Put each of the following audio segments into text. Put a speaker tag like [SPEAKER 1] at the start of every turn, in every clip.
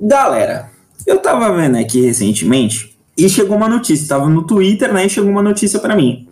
[SPEAKER 1] Galera, eu tava vendo aqui recentemente e chegou uma notícia, tava no Twitter, né? E chegou uma notícia para mim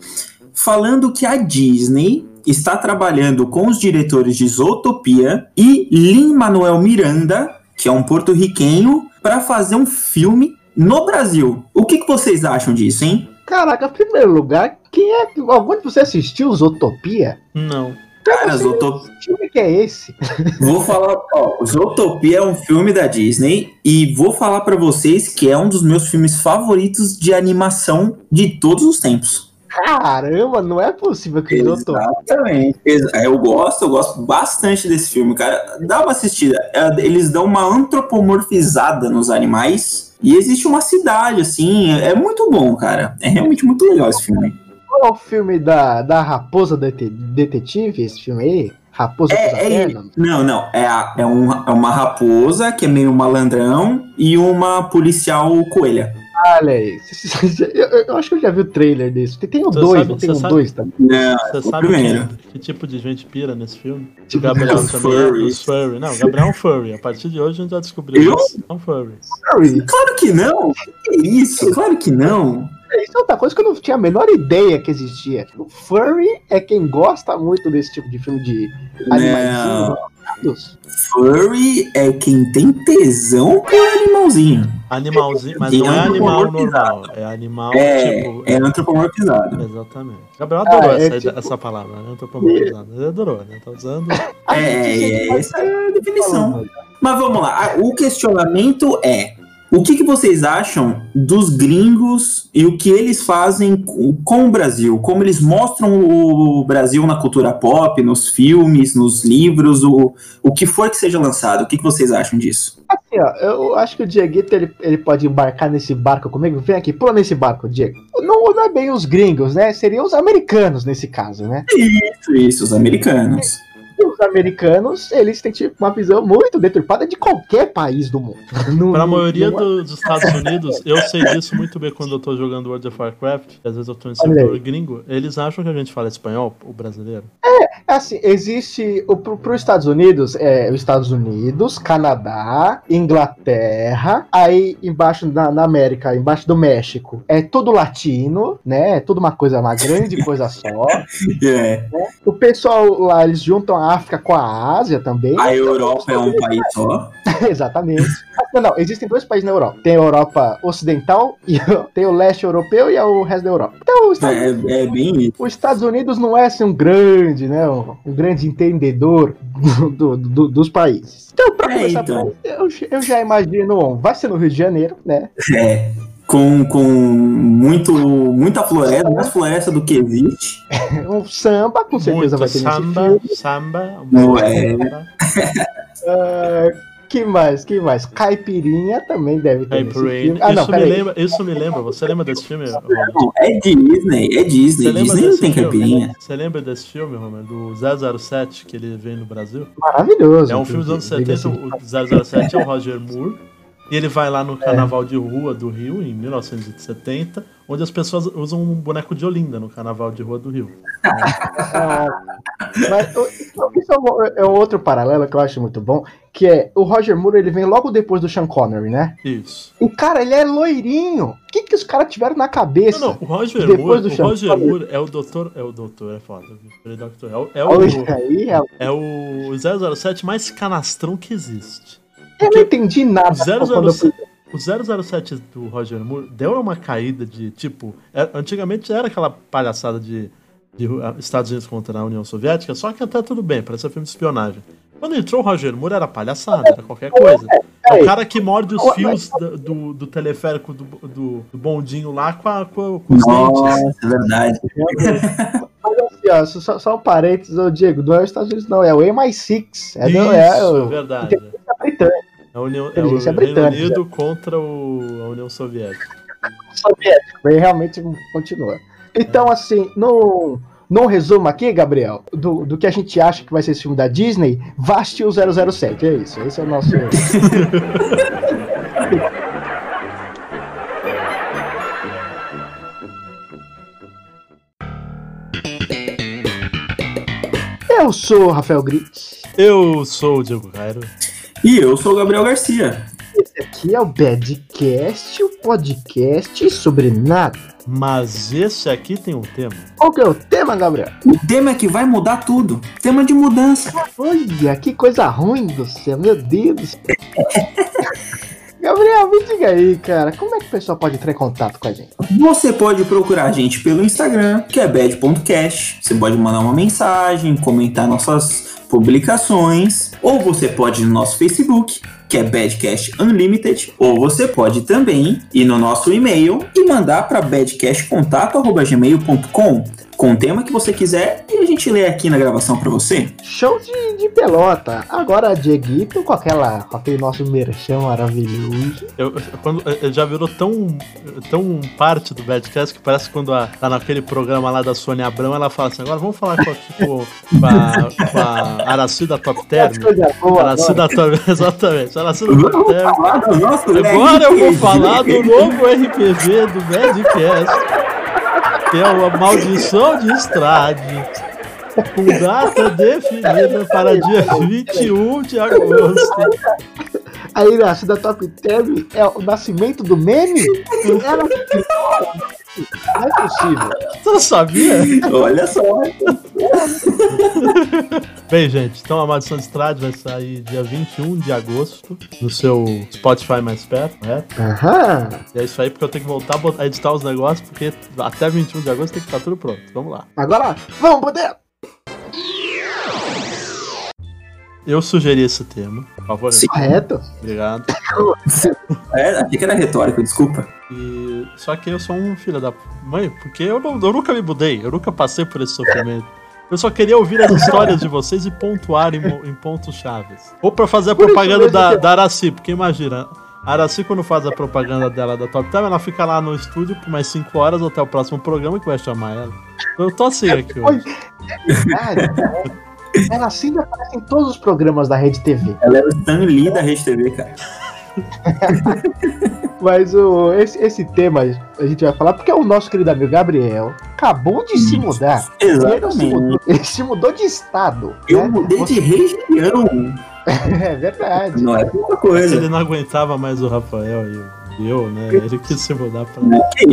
[SPEAKER 1] falando que a Disney está trabalhando com os diretores de Zootopia e Lin-Manuel Miranda, que é um porto-riquenho, para fazer um filme no Brasil. O que, que vocês acham disso, hein?
[SPEAKER 2] Caraca, em primeiro lugar, quem é. Algum de você assistiu Zootopia?
[SPEAKER 3] Não.
[SPEAKER 1] Cara, Zootopia.
[SPEAKER 2] Que filme que é esse?
[SPEAKER 1] Vou falar, ó, Zootopia é um filme da Disney e vou falar para vocês que é um dos meus filmes favoritos de animação de todos os tempos.
[SPEAKER 2] Caramba, não é possível que Zootopia.
[SPEAKER 1] Exatamente. Ex- Eu gosto, eu gosto bastante desse filme, cara. Dá uma assistida. É, Eles dão uma antropomorfizada nos animais e existe uma cidade, assim. É muito bom, cara. É realmente muito legal esse filme.
[SPEAKER 2] Qual é o filme da, da Raposa Dete- Detetive, esse filme aí? Raposa
[SPEAKER 1] É, é? Não, não. É, a- é, um- é uma raposa que é meio malandrão e uma policial coelha.
[SPEAKER 2] Olha aí. Eu, acho que eu já vi o trailer desse. Tem, tem o dois, não tem o
[SPEAKER 3] sabe-
[SPEAKER 2] dois também.
[SPEAKER 1] Não,
[SPEAKER 3] Você
[SPEAKER 1] o
[SPEAKER 3] sabe
[SPEAKER 1] primeiro.
[SPEAKER 3] que, que tipo de gente pira nesse filme? O
[SPEAKER 2] Tipo,
[SPEAKER 3] Gabriel
[SPEAKER 1] os
[SPEAKER 3] também é
[SPEAKER 1] furries.
[SPEAKER 3] os furry. Não, o Gabriel é um furry. A partir de hoje a gente já descobriu
[SPEAKER 1] Eu?
[SPEAKER 3] isso. É um furry.
[SPEAKER 2] Furry.
[SPEAKER 1] Claro que não. Que isso? Claro que não.
[SPEAKER 2] Isso é outra coisa que eu não tinha a menor ideia que existia. O furry é quem gosta muito desse tipo de filme de animaizinhos.
[SPEAKER 1] Não.
[SPEAKER 2] animados.
[SPEAKER 1] Furry é quem tem tesão por animalzinho.
[SPEAKER 3] Animalzinho, mas não é animal normal. É animal
[SPEAKER 1] É,
[SPEAKER 3] tipo.
[SPEAKER 1] é antropomorfizado.
[SPEAKER 3] Exatamente. Gabriel adorou
[SPEAKER 2] Ah, é
[SPEAKER 3] essa,
[SPEAKER 2] tipo-
[SPEAKER 3] essa palavra, né? Antropomorfizado. Ele adorou, né? Tá usando.
[SPEAKER 1] É, é, essa é a definição. Mas vamos lá, o questionamento é: o que, que vocês acham dos gringos e o que eles fazem co- com o Brasil? Como eles mostram o Brasil na cultura pop, nos filmes, nos livros, o, o que for que seja lançado? O que, que vocês acham disso?
[SPEAKER 2] Assim, ó, eu acho que o Dieguito ele, ele pode embarcar nesse barco comigo. Vem aqui, pula nesse barco, Diego. Não, não é bem os gringos, né? Seriam os americanos nesse caso, né?
[SPEAKER 1] Isso, isso, os americanos.
[SPEAKER 2] Os americanos, eles têm tipo, uma visão muito deturpada de qualquer país do mundo. Não-
[SPEAKER 3] Pra maioria
[SPEAKER 2] não-
[SPEAKER 3] do- dos Estados Unidos, eu sei disso muito bem quando eu tô jogando World of Warcraft, às vezes eu tô em servidor gringo, eles acham que a gente fala espanhol, o brasileiro.
[SPEAKER 2] É assim, existe. o- Pro, pro Estados Unidos, é os Estados Unidos, Canadá, Inglaterra, aí embaixo na, na América, embaixo do México, é tudo latino, né? É tudo uma coisa, uma grande coisa só.
[SPEAKER 1] É.
[SPEAKER 2] O pessoal lá, eles juntam a África com a Ásia também.
[SPEAKER 1] A Europa é um país só.
[SPEAKER 2] Exatamente. Não, não, existem dois países na Europa. Tem a Europa Ocidental e tem o leste europeu e é o resto da Europa. Então, os Estados,
[SPEAKER 1] É, é bem isso.
[SPEAKER 2] os Estados Unidos não é assim, um grande, né? Um, um grande entendedor do- do- dos países. Então, pra
[SPEAKER 1] É,
[SPEAKER 2] começar,
[SPEAKER 1] então.
[SPEAKER 2] eu, eu já imagino, vai ser no Rio de Janeiro, né?
[SPEAKER 1] É. Com, com muito, muita floresta, mais floresta do que existe.
[SPEAKER 2] Um samba, com certeza
[SPEAKER 3] Muito
[SPEAKER 2] vai ter nesse
[SPEAKER 3] samba,
[SPEAKER 2] filme.
[SPEAKER 3] samba,
[SPEAKER 1] é.
[SPEAKER 3] samba,
[SPEAKER 2] Ah, que mais? Que mais? Caipirinha também deve ter nesse
[SPEAKER 3] Caipirinha.
[SPEAKER 2] filme. Ah, não,
[SPEAKER 3] isso, me lembra, isso me lembra, você lembra desse filme?
[SPEAKER 1] Não, é Disney, é Disney.
[SPEAKER 3] Você lembra
[SPEAKER 1] Disney não
[SPEAKER 3] desse
[SPEAKER 1] tem
[SPEAKER 3] filme?
[SPEAKER 1] caipirinha.
[SPEAKER 3] Você lembra desse filme, Romer, do 007 que ele veio no Brasil?
[SPEAKER 2] Maravilhoso.
[SPEAKER 3] É um filme dos anos
[SPEAKER 2] inclusive,
[SPEAKER 3] 70,
[SPEAKER 2] diga-se.
[SPEAKER 3] o 007 é o Roger Moore. E ele vai lá no carnaval de rua do Rio, em 1970, onde as pessoas usam um boneco de Olinda no carnaval de rua do Rio.
[SPEAKER 2] Ah, mas o- isso, é, é outro paralelo que eu acho muito bom, que é o Roger Moore, ele vem logo depois do Sean Connery, né?
[SPEAKER 3] Isso.
[SPEAKER 2] E, cara, ele é loirinho. O que, que os caras tiveram na cabeça?
[SPEAKER 3] Não, não, o Roger
[SPEAKER 2] Depois
[SPEAKER 3] Moore,
[SPEAKER 2] do
[SPEAKER 3] o
[SPEAKER 2] Sean
[SPEAKER 3] Roger
[SPEAKER 2] Connery.
[SPEAKER 3] Moore é o doutor, é o doutor, é foda. É doutor, é o, é o,
[SPEAKER 2] é-
[SPEAKER 3] é o 007 mais canastrão que existe.
[SPEAKER 2] Eu não entendi nada.
[SPEAKER 3] O
[SPEAKER 2] quando eu fui-
[SPEAKER 3] 007, o 007 do Roger Moore deu uma caída de tipo. é- antigamente era aquela palhaçada de, de uh, Estados Unidos contra a União Soviética, só que até tudo bem, parecia filme de espionagem. Quando entrou o Roger Moore era palhaçada, era qualquer coisa. É o cara que morde os fios da- do, do teleférico do, do, do bondinho lá com, a, com, com os dentes.
[SPEAKER 1] Nossa, é verdade.
[SPEAKER 2] Mas assim, ó, só, só um parênteses, ô Diego, não é os Estados Unidos, não, é o MI6. É,
[SPEAKER 3] Isso,
[SPEAKER 2] do, é
[SPEAKER 3] é
[SPEAKER 2] o
[SPEAKER 3] verdade.
[SPEAKER 2] é britânico,
[SPEAKER 3] É a União, é o Reino. Unido contra o, a União Soviética.
[SPEAKER 2] soviético. Aí realmente continua. Então, assim, no, no resumo aqui, Gabriel, do, do que a gente acha que vai ser esse filme da Disney, vá assistir o 007. É isso, esse é o nosso. Eu sou o Rafael Grit.
[SPEAKER 3] Eu sou o Diego Cairo.
[SPEAKER 1] E eu sou o Gabriel Garcia.
[SPEAKER 2] Esse aqui é o Badcast, o podcast sobre nada.
[SPEAKER 3] Mas esse aqui tem um tema.
[SPEAKER 2] Qual que é o tema, Gabriel?
[SPEAKER 1] O tema é que vai mudar tudo. Tema de mudança.
[SPEAKER 2] Olha, que coisa ruim do céu, meu Deus. Gabriel, me diga aí, cara, como é que o pessoal pode entrar em contato com a gente?
[SPEAKER 1] Você pode procurar a gente pelo Instagram, que é bad.cast. Você pode mandar uma mensagem, comentar nossas publicações, ou você pode ir no nosso Facebook, que é Badcast Unlimited, ou você pode também ir no nosso e-mail e mandar para badcastcontato@gmail.com com o tema que você quiser gente lê aqui na gravação para você.
[SPEAKER 2] Show de, de pelota. Agora, Dieguito, com, aquela, com aquele nosso merchan maravilhoso.
[SPEAKER 3] Eu, quando, eu já virou tão, tão parte do Badcast que parece que quando a, tá naquele programa lá da Sônia Abrão, ela fala assim: agora vamos falar com, tipo, com, a, com a Araci da Top Term. Araci da Top Exatamente, Araci da Top Term. Agora eu vou falar do novo RPG do Badcast que é uma maldição de estrade, data definida para dia 21 de agosto.
[SPEAKER 2] Aí na da Top Term é o nascimento do meme? Era... Não é possível.
[SPEAKER 3] Você não sabia?
[SPEAKER 1] Olha só.
[SPEAKER 3] Bem, gente, então a Maldição de Estrade vai sair dia 21 de agosto no seu Spotify mais perto, né?
[SPEAKER 2] Aham.
[SPEAKER 3] E é isso aí, porque eu tenho que voltar a editar os negócios, porque até 21 de agosto tem que estar tudo pronto. Vamos lá.
[SPEAKER 2] Agora, vamos poder.
[SPEAKER 3] Eu sugeri esse tema, por favor.
[SPEAKER 1] Sim.
[SPEAKER 2] Correto.
[SPEAKER 3] Obrigado.
[SPEAKER 1] É, achei que era retórico, desculpa.
[SPEAKER 3] E... Só que eu sou um filho da mãe, porque eu, não- eu nunca me mudei, eu nunca passei por esse sofrimento. Eu só queria ouvir as histórias de vocês e pontuar em, em pontos chaves. Ou pra fazer a propaganda da, da Araci, porque imagina, a Araci quando faz a propaganda dela da Top Time, ela fica lá no estúdio por mais 5 horas até o próximo programa que vai chamar ela. Eu tô assim aqui hoje.
[SPEAKER 2] Verdade. Ela assim aparece em todos os programas da Rede TV.
[SPEAKER 1] Ela é o Stan Lee da Rede TV, cara.
[SPEAKER 2] Mas o, esse, esse tema a gente vai falar porque o nosso querido amigo Gabriel acabou de se mudar. Ele não se
[SPEAKER 1] Exatamente.
[SPEAKER 2] mudou, ele se mudou de estado.
[SPEAKER 1] Eu
[SPEAKER 2] né?
[SPEAKER 1] mudei de região.
[SPEAKER 2] É verdade.
[SPEAKER 1] Não é pouca
[SPEAKER 3] Ele
[SPEAKER 1] coisa.
[SPEAKER 3] não aguentava mais o Rafael e eu, né? Ele quis se mudar pra.
[SPEAKER 1] Que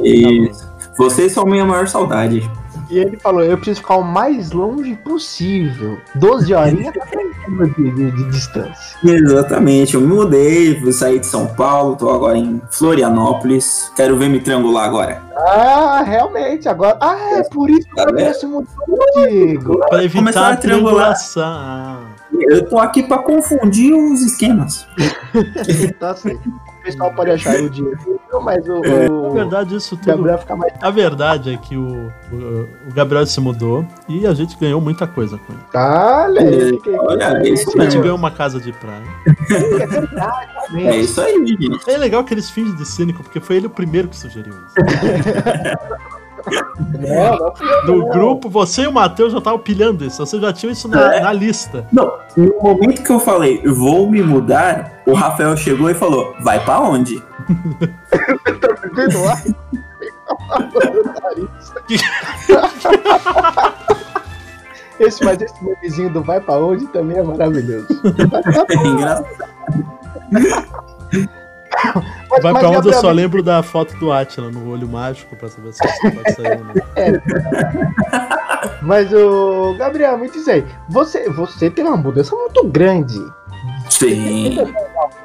[SPEAKER 1] isso. Vocês são minha maior saudade.
[SPEAKER 2] E ele falou: eu preciso ficar o mais longe possível. 12 horinhas de, de, de distância.
[SPEAKER 1] Exatamente, eu me mudei, fui sair de São Paulo, tô agora em Florianópolis. Quero ver me triangular agora.
[SPEAKER 2] Ah, realmente, agora. Ah, é por isso que o
[SPEAKER 1] Tá
[SPEAKER 2] se mudou, Diego.
[SPEAKER 3] Pra evitar a triangulação.
[SPEAKER 1] Eu tô aqui pra confundir os esquemas.
[SPEAKER 2] Tá certo. O pessoal pode achar o Diego, mas o,
[SPEAKER 3] Na
[SPEAKER 2] o
[SPEAKER 3] verdade, isso tudo
[SPEAKER 2] Gabriel fica mais.
[SPEAKER 3] A verdade é que o, o, o Gabriel se mudou e a gente ganhou muita coisa com ele.
[SPEAKER 2] Olha aí, que-
[SPEAKER 1] Olha, é isso
[SPEAKER 3] A gente ganhou uma casa de praia.
[SPEAKER 2] é verdade.
[SPEAKER 1] É isso aí, gente.
[SPEAKER 3] É legal que eles fingem de cínico, porque foi ele o primeiro que sugeriu isso.
[SPEAKER 2] Não, não eu,
[SPEAKER 3] No
[SPEAKER 2] não.
[SPEAKER 3] grupo, você e o Matheus já estavam pilhando isso. Vocês já tinham isso na,
[SPEAKER 1] É.
[SPEAKER 3] na lista.
[SPEAKER 1] Não, no momento que eu falei, vou me mudar, o Rafael chegou e falou, vai pra onde?
[SPEAKER 2] Vendo lá? Esse, mas esse memezinho do vai pra onde também é maravilhoso.
[SPEAKER 1] É engraçado.
[SPEAKER 2] Mas,
[SPEAKER 3] Vai
[SPEAKER 2] mas,
[SPEAKER 3] pra onde eu só lembro da foto do Atila no olho mágico pra saber se isso pode sair ou não.
[SPEAKER 2] Mas o Gabriel, me diz aí, você, você tem uma mudança muito grande.
[SPEAKER 1] Sim.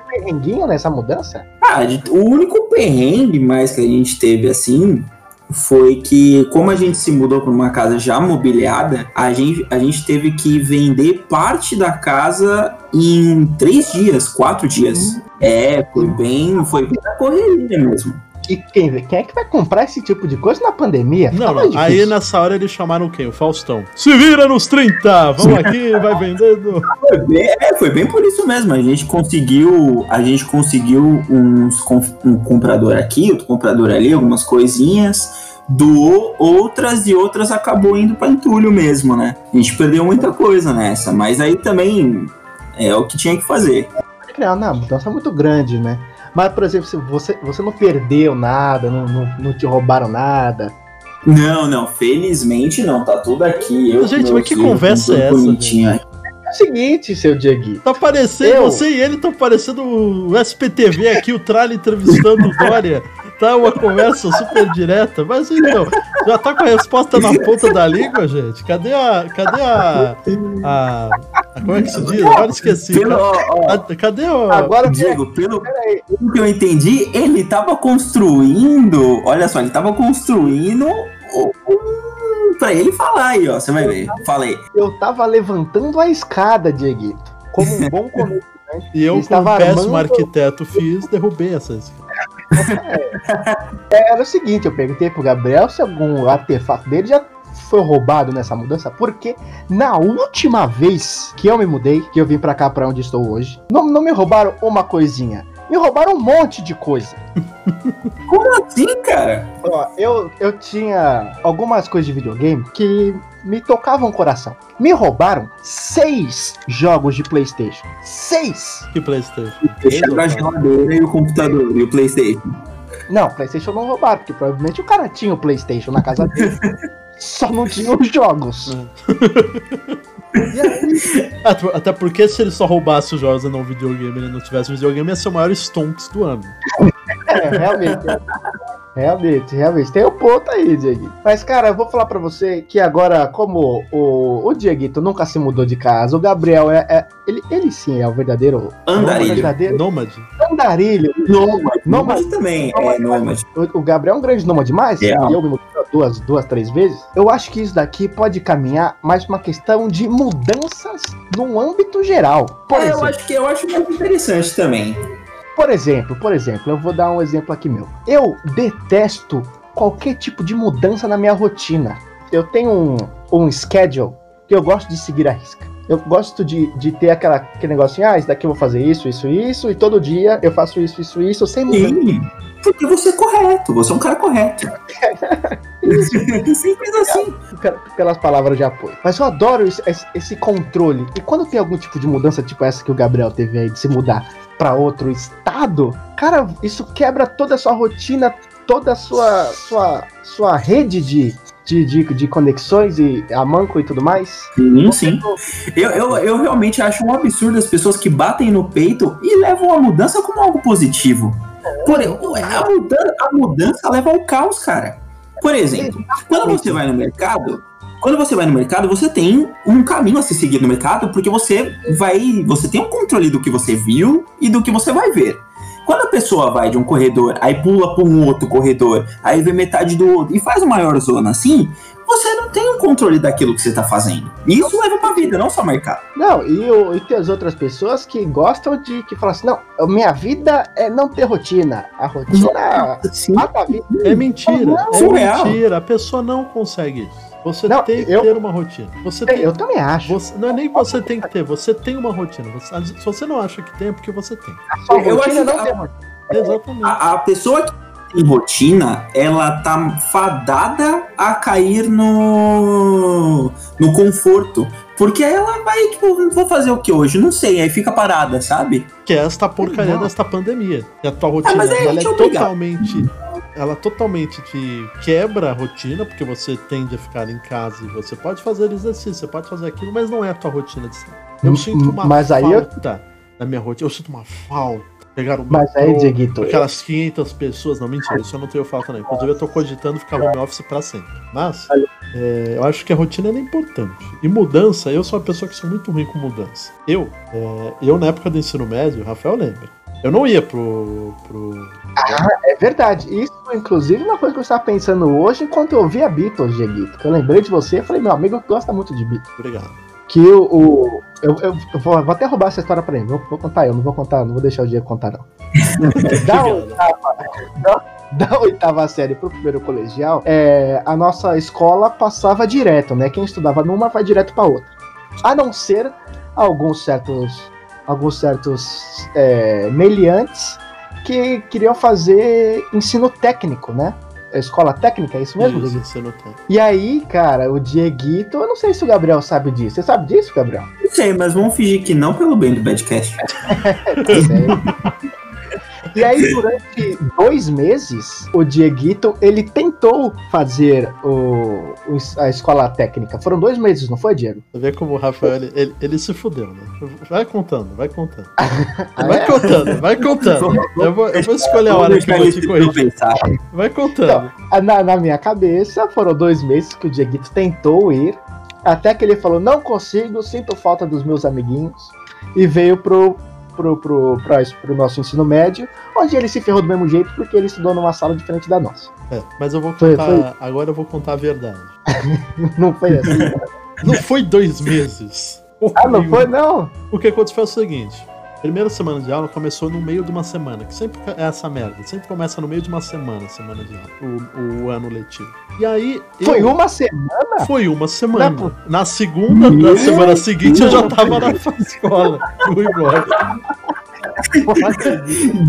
[SPEAKER 2] Perrenguinho nessa mudança?
[SPEAKER 1] Ah, o único perrengue mais que a gente teve assim foi que, como a gente se mudou para uma casa já mobiliada, a gente, a gente teve que vender parte da casa em três dias, quatro dias. É, foi bem, foi bem na correria mesmo.
[SPEAKER 2] E quem, quem é que vai comprar esse tipo de coisa na pandemia?
[SPEAKER 3] Não,
[SPEAKER 2] mais
[SPEAKER 3] não. Aí nessa hora eles chamaram quem? O Faustão. Se vira nos 30! Vamos aqui, vai vendendo.
[SPEAKER 1] Foi bem, é, foi bem por isso mesmo. A gente conseguiu, a gente conseguiu uns um comprador aqui, outro comprador ali, algumas coisinhas. Doou outras e outras acabou indo para entulho mesmo, né? A gente perdeu muita coisa nessa, mas aí também é o que tinha que fazer.
[SPEAKER 2] Não, não, a mudança é muito grande, né? Mas, por exemplo, você, você não perdeu nada, não, não, não te roubaram nada.
[SPEAKER 1] Não, não, felizmente não, tá tudo aqui. Eu,
[SPEAKER 3] Gente, mas que
[SPEAKER 1] meus filhos,
[SPEAKER 3] conversa é essa.
[SPEAKER 2] É o seguinte, seu Dieguito.
[SPEAKER 3] Tá parecendo,
[SPEAKER 2] Eu?
[SPEAKER 3] você e ele estão parecendo o SPTV aqui, o Tralha entrevistando o Dória. Tá uma conversa super direta, mas então, já tá com a resposta na ponta da língua, gente? Cadê a. Cadê a. a, a- como é que se diz? Agora esqueci.
[SPEAKER 1] Pelo, ó, ó,
[SPEAKER 3] Ca- Cadê o.
[SPEAKER 2] Agora,
[SPEAKER 1] Diego, pelo,
[SPEAKER 2] Peraí.
[SPEAKER 1] pelo que eu entendi, ele tava construindo. Olha só, ele tava construindo um, pra ele falar aí, ó. Você vai ver. Falei.
[SPEAKER 2] eu tava levantando a escada, Dieguito. Como um bom começo.
[SPEAKER 3] E eu, como péssimo
[SPEAKER 2] armando-
[SPEAKER 3] arquiteto, fiz, derrubei essas.
[SPEAKER 2] Era o seguinte, eu perguntei pro Gabriel se algum artefato dele já foi roubado nessa mudança, porque na última vez que eu me mudei, que eu vim pra cá pra onde estou hoje, não, não me roubaram uma coisinha, me roubaram um monte de coisa.
[SPEAKER 1] Como assim, cara?
[SPEAKER 2] Ó, eu, eu tinha algumas coisas de videogame que me tocavam o coração. Me roubaram seis jogos de Playstation. Seis!
[SPEAKER 3] Que Playstation?
[SPEAKER 1] Deixaram a geladeira e o computador e o Playstation.
[SPEAKER 2] Não, Playstation não roubaram, porque provavelmente o cara tinha o Playstation na casa dele. Só não tinha os jogos. E aí,
[SPEAKER 3] Até- porque se ele só roubasse os jogos e não o videogame, ele não tivesse videogame, ia ser o maior stonks do ano.
[SPEAKER 2] é, realmente. é. Realmente, realmente. Tem um ponto aí, Dieguito. Mas, cara, eu vou falar pra você que agora, como o, o Dieguito nunca se mudou de casa, o Gabriel é. é- ele, ele sim é o verdadeiro.
[SPEAKER 1] Andarilho.
[SPEAKER 2] o verdadeiro
[SPEAKER 3] Nômade.
[SPEAKER 2] andarilho.
[SPEAKER 1] Nômade.
[SPEAKER 2] Nômade.
[SPEAKER 1] Nômade também. É, nômade.
[SPEAKER 2] O, o Gabriel é um grande nômade demais.
[SPEAKER 1] É.
[SPEAKER 2] E eu me mudei duas, duas, três vezes. Eu acho que isso daqui pode caminhar mais pra uma questão de mudanças no âmbito geral. Por
[SPEAKER 1] É, eu acho que eu acho muito interessante também.
[SPEAKER 2] Por exemplo, por exemplo, eu vou dar um exemplo aqui meu. Eu detesto qualquer tipo de mudança na minha rotina. Eu tenho um, um schedule que eu gosto de seguir a risca. Eu gosto de, de ter aquela, aquele negocinho, ah, isso daqui eu vou fazer isso, isso, isso, e todo dia eu faço isso, isso, isso, sem mudar.
[SPEAKER 1] Sim. Porque você é correto. Você é um cara correto. Simples assim.
[SPEAKER 2] pe- pelas palavras de apoio. Mas eu adoro esse- esse controle. E quando tem algum tipo de mudança, tipo essa que o Gabriel teve aí, de se mudar pra outro estado, cara, isso quebra toda a sua rotina, toda a sua, sua, sua rede de, de, de, de conexões e a manco e tudo mais.
[SPEAKER 1] Sim, sim. Eu, eu, eu realmente acho um absurdo as pessoas que batem no peito e levam a mudança como algo positivo. Por, a, mudança, a mudança leva ao caos, cara. Por exemplo, quando você vai no mercado, quando você vai no mercado, você tem um caminho a se seguir no mercado, porque você vai. Você tem um controle do que você viu e do que você vai ver. Quando a pessoa vai de um corredor, aí pula para um outro corredor, aí vê metade do outro e faz uma maior zona assim, você não tem um controle daquilo que você tá fazendo. E isso leva pra vida, não só mercado.
[SPEAKER 2] Não, e, o- e tem as outras pessoas que gostam de que falam assim: não, minha vida é não ter rotina. A rotina
[SPEAKER 1] Sim.
[SPEAKER 2] mata a vida.
[SPEAKER 3] É mentira. É
[SPEAKER 1] Surreal.
[SPEAKER 3] mentira. A pessoa não consegue isso. Você
[SPEAKER 2] Não,
[SPEAKER 3] tem que
[SPEAKER 2] eu-
[SPEAKER 3] ter uma rotina. Você tem,
[SPEAKER 2] Eu também acho.
[SPEAKER 3] você- não é nem que você tem que ter, você tem uma rotina. Você- se você não acha que tem, é porque você tem.
[SPEAKER 2] A sua
[SPEAKER 1] eu
[SPEAKER 2] rotina
[SPEAKER 1] acho que
[SPEAKER 2] não
[SPEAKER 1] a-
[SPEAKER 2] tem rotina.
[SPEAKER 3] Exatamente.
[SPEAKER 1] A, a pessoa que tem rotina, ela tá fadada a cair no, no conforto. Porque ela vai, tipo, vou fazer o que hoje? Não sei, aí fica parada, sabe?
[SPEAKER 3] Que é esta porcaria
[SPEAKER 2] Não.
[SPEAKER 3] desta pandemia. E a tua rotina
[SPEAKER 1] mas aí a
[SPEAKER 3] ela é totalmente. Ela totalmente te quebra a rotina, porque você tende a ficar em casa e você pode fazer exercício, você pode fazer aquilo, mas não é a tua rotina de sempre. Eu
[SPEAKER 2] Hum,
[SPEAKER 3] sinto uma
[SPEAKER 2] mas aí eu-
[SPEAKER 3] falta da minha rotina. Eu sinto uma falta. Pegar o
[SPEAKER 2] Mas aí, Dieguito,
[SPEAKER 3] Aquelas 500 pessoas, não, mentira, isso eu não tenho falta, não. Inclusive, eu tô cogitando ficar home office pra sempre. Mas, é, eu acho que a rotina é importante. E mudança, eu sou uma pessoa que sou muito ruim com mudança. Eu, é, eu na época do ensino médio, Rafael lembra, eu não ia pro. pro
[SPEAKER 2] É verdade. Isso, inclusive, é uma coisa que eu estava pensando hoje enquanto eu ouvia Beatles, Dieguito. Que eu lembrei de você e falei, meu amigo gosta muito de Beatles.
[SPEAKER 3] obrigado.
[SPEAKER 2] Que o. eu, eu, eu vou, vou até roubar essa história pra ele. Vou, vou contar eu, não vou contar, não vou deixar o Diego contar, não. da, oitava, da, da oitava série pro primeiro colegial, é, a nossa escola passava direto, né? Quem estudava numa vai direto pra outra. A não ser alguns certos. Alguns certos é, meliantes que queriam fazer ensino técnico, né? Escola técnica, é isso mesmo,
[SPEAKER 3] Isso,
[SPEAKER 2] Dieguito?
[SPEAKER 3] não tem.
[SPEAKER 2] E aí, cara, o Dieguito, eu não sei se o Gabriel sabe disso. Você sabe disso, Gabriel?
[SPEAKER 1] Não sei, mas vamos fingir que não pelo bem do Badcast.
[SPEAKER 2] E aí, durante dois meses, o Dieguito, ele tentou fazer o, a escola técnica. Foram dois meses, não foi, Diego?
[SPEAKER 3] Você vê como o Rafael, ele, ele, ele se fudeu, né? Vai contando, vai contando.
[SPEAKER 2] Ah,
[SPEAKER 3] Vai
[SPEAKER 2] é?
[SPEAKER 3] contando, vai contando. Eu vou, eu vou escolher a hora que eu vou te corrigir. Vai contando.
[SPEAKER 2] Ah, Na, na minha cabeça, foram dois meses que o Dieguito tentou ir, até que ele falou, não consigo, sinto falta dos meus amiguinhos, e veio pro, pro, pro, pra- pro nosso ensino médio, onde ele se ferrou do mesmo jeito, porque ele estudou numa sala diferente da nossa.
[SPEAKER 3] É, mas eu vou
[SPEAKER 2] Foi-
[SPEAKER 3] contar. Agora eu vou contar a verdade.
[SPEAKER 2] Não foi assim.
[SPEAKER 3] Não foi dois meses.
[SPEAKER 2] ah, não foi, não?
[SPEAKER 3] O que aconteceu foi o seguinte: primeira semana de aula começou no meio de uma semana, que sempre é essa merda. Sempre começa no meio de uma semana, semana de aula, o, o ano letivo. E aí.
[SPEAKER 2] Foi
[SPEAKER 3] eu-
[SPEAKER 2] uma semana?
[SPEAKER 3] Foi uma semana.
[SPEAKER 2] Não é
[SPEAKER 3] Na segunda
[SPEAKER 1] Meu
[SPEAKER 3] da semana seguinte eu já tava na escola. Fui embora.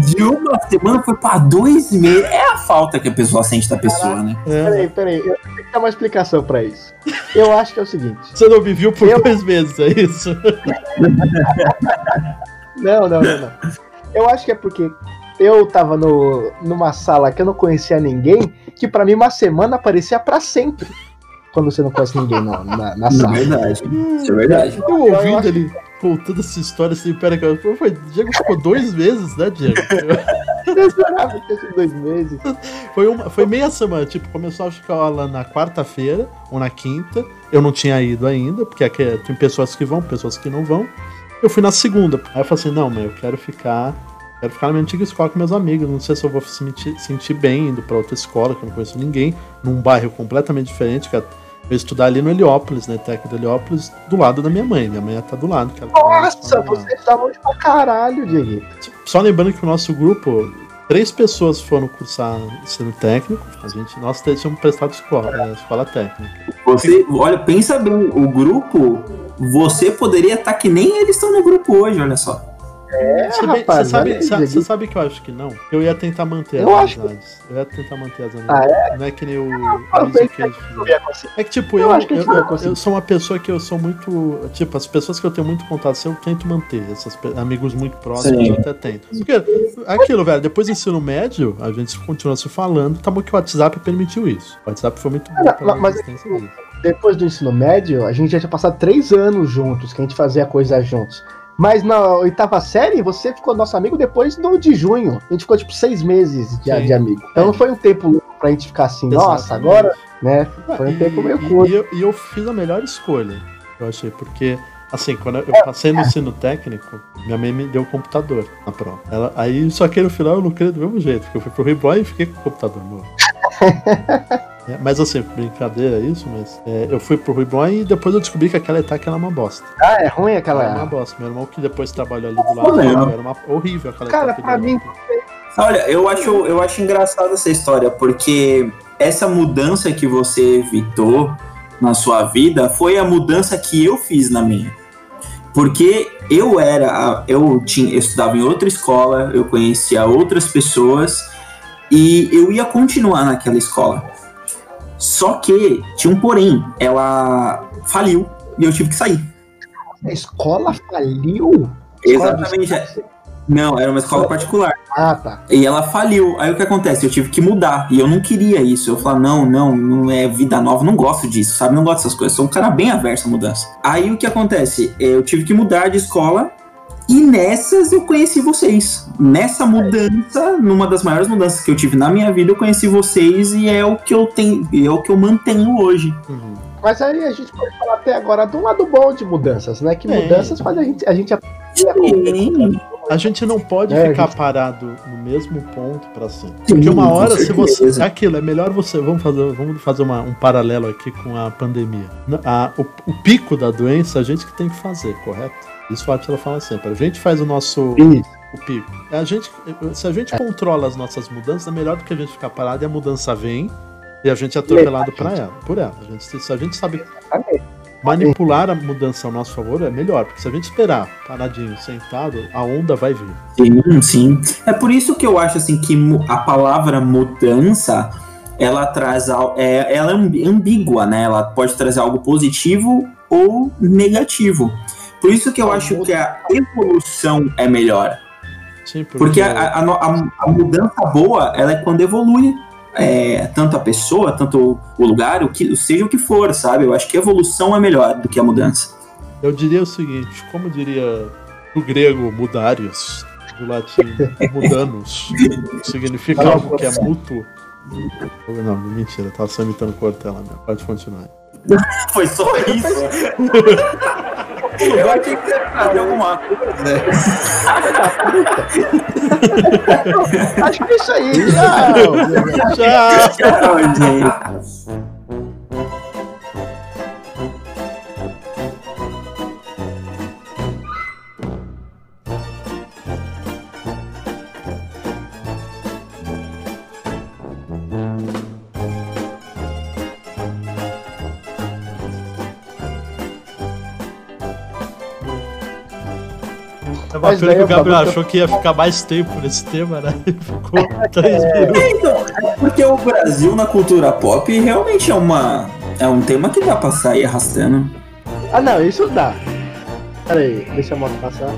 [SPEAKER 1] De uma semana foi pra dois meses. É a falta que a pessoa sente da pessoa, né?
[SPEAKER 3] É.
[SPEAKER 2] Peraí, peraí, eu tenho que dar uma explicação pra isso. Eu acho que é o seguinte.
[SPEAKER 3] Você não me viu por
[SPEAKER 2] Eu-
[SPEAKER 3] dois meses, é isso?
[SPEAKER 2] Não, não, não, não. Eu acho que é porque eu tava no, numa sala que eu não conhecia ninguém, que pra mim uma semana parecia pra sempre. Quando você não conhece ninguém na, na, na
[SPEAKER 1] É
[SPEAKER 2] sala.
[SPEAKER 1] verdade. Isso é verdade.
[SPEAKER 3] Eu ouvindo
[SPEAKER 2] acho-
[SPEAKER 3] ele contando essa história assim, pera que eu- foi, Diego ficou dois meses, né, Diego?
[SPEAKER 2] Eu jurava que sido dois meses.
[SPEAKER 3] Foi, uma, foi meia semana, tipo, começou a aula na quarta-feira ou na quinta. Eu não tinha ido ainda, porque aqui é- tem pessoas que vão, pessoas que não vão. Eu fui na segunda. Aí eu falei assim, não, mas eu quero ficar. Quero ficar na minha antiga escola com meus amigos. Não sei se eu vou se sentir, bem indo pra outra escola, que eu não conheço ninguém, num bairro completamente diferente. Que é- eu estudar ali no Heliópolis, né? Técnico do Heliópolis, do lado da minha mãe. Minha mãe tá do lado. que ela tá
[SPEAKER 2] Nossa,
[SPEAKER 3] lado.
[SPEAKER 2] vocês estavam de pra caralho, Diego.
[SPEAKER 3] Só lembrando que o nosso grupo, três pessoas foram cursar ensino técnico. A gente, nós tínhamos prestado escola, é, escola técnica.
[SPEAKER 1] Você, olha, pensa bem, o grupo, você poderia estar que nem eles estão no grupo hoje, olha só.
[SPEAKER 2] É,
[SPEAKER 3] bem-
[SPEAKER 2] rapaz,
[SPEAKER 3] Você sabe, você sabe que eu acho que não? Eu ia tentar manter
[SPEAKER 2] Eu
[SPEAKER 3] as
[SPEAKER 2] acho que-
[SPEAKER 3] amizades. Eu ia tentar manter as
[SPEAKER 2] Ah,
[SPEAKER 3] amizades. Não é que nem o Luiz fizeram. É que, tipo,
[SPEAKER 2] Eu
[SPEAKER 3] eu,
[SPEAKER 2] acho que
[SPEAKER 3] eu, eu- eu sou uma pessoa que eu sou muito. Tipo, as pessoas que eu tenho muito contato, eu tento manter. Esses amigos muito próximos
[SPEAKER 1] Sim.
[SPEAKER 3] eu até tento. Porque aquilo, velho, depois do ensino médio, a gente continua se falando. Tá bom que o WhatsApp permitiu isso. O WhatsApp foi muito bom pra
[SPEAKER 2] mas-
[SPEAKER 3] disso.
[SPEAKER 2] Depois do ensino médio, a gente já tinha passado três anos juntos, que a gente fazia coisa juntos. Mas na oitava série, você ficou nosso amigo depois do de junho. A gente ficou tipo seis meses de, de amigo. Então não foi um tempo pra gente ficar assim, nossa,
[SPEAKER 3] Exatamente.
[SPEAKER 2] agora, né? Foi um
[SPEAKER 3] E-
[SPEAKER 2] tempo meio curto.
[SPEAKER 3] E eu, e eu fiz a melhor escolha, eu achei, porque, assim, quando eu passei no ensino técnico, minha mãe me deu o computador na prova. Ela, aí, só que no final eu não queria do mesmo jeito, porque eu fui pro Riboy e fiquei com o computador novo. É, mas assim, brincadeira isso, mas é, eu fui pro Riboy e depois eu descobri que aquela ETAC era uma bosta.
[SPEAKER 2] Ah, é ruim
[SPEAKER 3] Era uma
[SPEAKER 2] aquela.
[SPEAKER 3] bosta. Meu irmão que depois trabalhou ali do lado, era uma horrível aquela
[SPEAKER 2] Cara,
[SPEAKER 3] ETAC
[SPEAKER 2] pra mim-.
[SPEAKER 1] Olha, eu acho, eu acho engraçada essa história, porque essa mudança que você evitou na sua vida foi a mudança que eu fiz na minha. Porque eu era, eu tinha, eu estudava em outra escola, eu conhecia outras pessoas e eu ia continuar naquela escola. Só que tinha um porém, ela faliu e eu tive que sair.
[SPEAKER 2] A escola faliu?
[SPEAKER 1] Exatamente.
[SPEAKER 2] Escola de-
[SPEAKER 1] Não, era uma escola particular.
[SPEAKER 2] Ah, tá.
[SPEAKER 1] E ela faliu. Aí o que acontece? Eu tive que mudar. E eu não queria isso. Eu falei, não, não, não é vida nova, não gosto disso, sabe? Não gosto dessas coisas. Sou um cara bem averso à mudança. Aí o que acontece? Eu tive que mudar de escola. E nessas eu conheci vocês. Nessa mudança, numa das maiores mudanças que eu tive na minha vida, eu conheci vocês e é o que eu tenho, é o que eu mantenho hoje.
[SPEAKER 3] Uhum.
[SPEAKER 2] Mas aí a gente pode falar até agora um lado bom de mudanças, né? Que
[SPEAKER 3] É.
[SPEAKER 2] mudanças faz a gente, a gente
[SPEAKER 1] Sim.
[SPEAKER 3] A gente não pode
[SPEAKER 2] É,
[SPEAKER 3] ficar
[SPEAKER 2] gente-
[SPEAKER 3] parado no mesmo ponto pra sempre.
[SPEAKER 1] Sim,
[SPEAKER 3] Porque uma hora, se você. É aquilo, é melhor você. Vamos fazer, vamos fazer uma- um paralelo aqui com a pandemia. A- o, o pico da doença, a gente que tem que fazer, correto? Isso a Atila fala sempre. A gente faz o nosso o pico. É A gente, se a gente controla as nossas mudanças, é melhor do que a gente ficar parado e a mudança vem e a gente é atropelado pra ela, por ela. A gente, se a gente sabe manipular a mudança ao nosso favor, é melhor. Porque se a gente esperar paradinho, sentado, a onda vai vir.
[SPEAKER 1] Sim, sim. É por isso que eu acho assim que a palavra mudança ela traz é, ela é amb- ambígua, né? Ela pode trazer algo positivo ou negativo. Por isso que eu acho que a evolução é melhor.
[SPEAKER 3] Sim, porque,
[SPEAKER 1] Porque a, a, a- a mudança boa, ela é quando evolui. é, tanto a pessoa, tanto o lugar, o que, seja o que for, sabe? Eu acho que a evolução é melhor do que a mudança.
[SPEAKER 3] eu diria o seguinte, como diria do grego mudarius, do latim mudanus, que significa algo que é mútuo. Não, mentira, tava só imitando Cortella mesmo. Pode continuar.
[SPEAKER 1] Foi só isso. Eu achei que você ia fazer alguma coisa.
[SPEAKER 2] Acho que é isso aí. Tchau.
[SPEAKER 3] Tchau!
[SPEAKER 1] Tchau, gente.
[SPEAKER 2] Mas daí
[SPEAKER 3] que o Gabriel
[SPEAKER 2] falo-
[SPEAKER 3] achou que ia ficar mais tempo nesse tema, né? Ele ficou três
[SPEAKER 2] É.
[SPEAKER 3] minutos.
[SPEAKER 1] Então, é porque o Brasil na cultura pop realmente é uma. É um tema que dá pra sair arrastando.
[SPEAKER 2] Ah, não, isso dá. Pera aí, deixa a moto passar.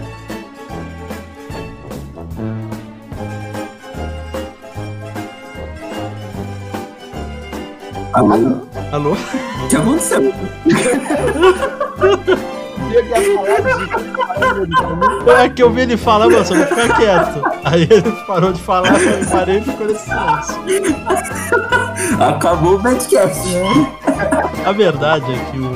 [SPEAKER 1] Alô?
[SPEAKER 3] Alô?
[SPEAKER 1] O que aconteceu?
[SPEAKER 2] Eu ia falar disso.
[SPEAKER 3] É que eu vi ele falar, mas eu vou ficar quieto. Aí ele parou de falar, eu parei e ficou nesse silêncio.
[SPEAKER 1] Acabou o podcast.
[SPEAKER 3] A verdade é que o,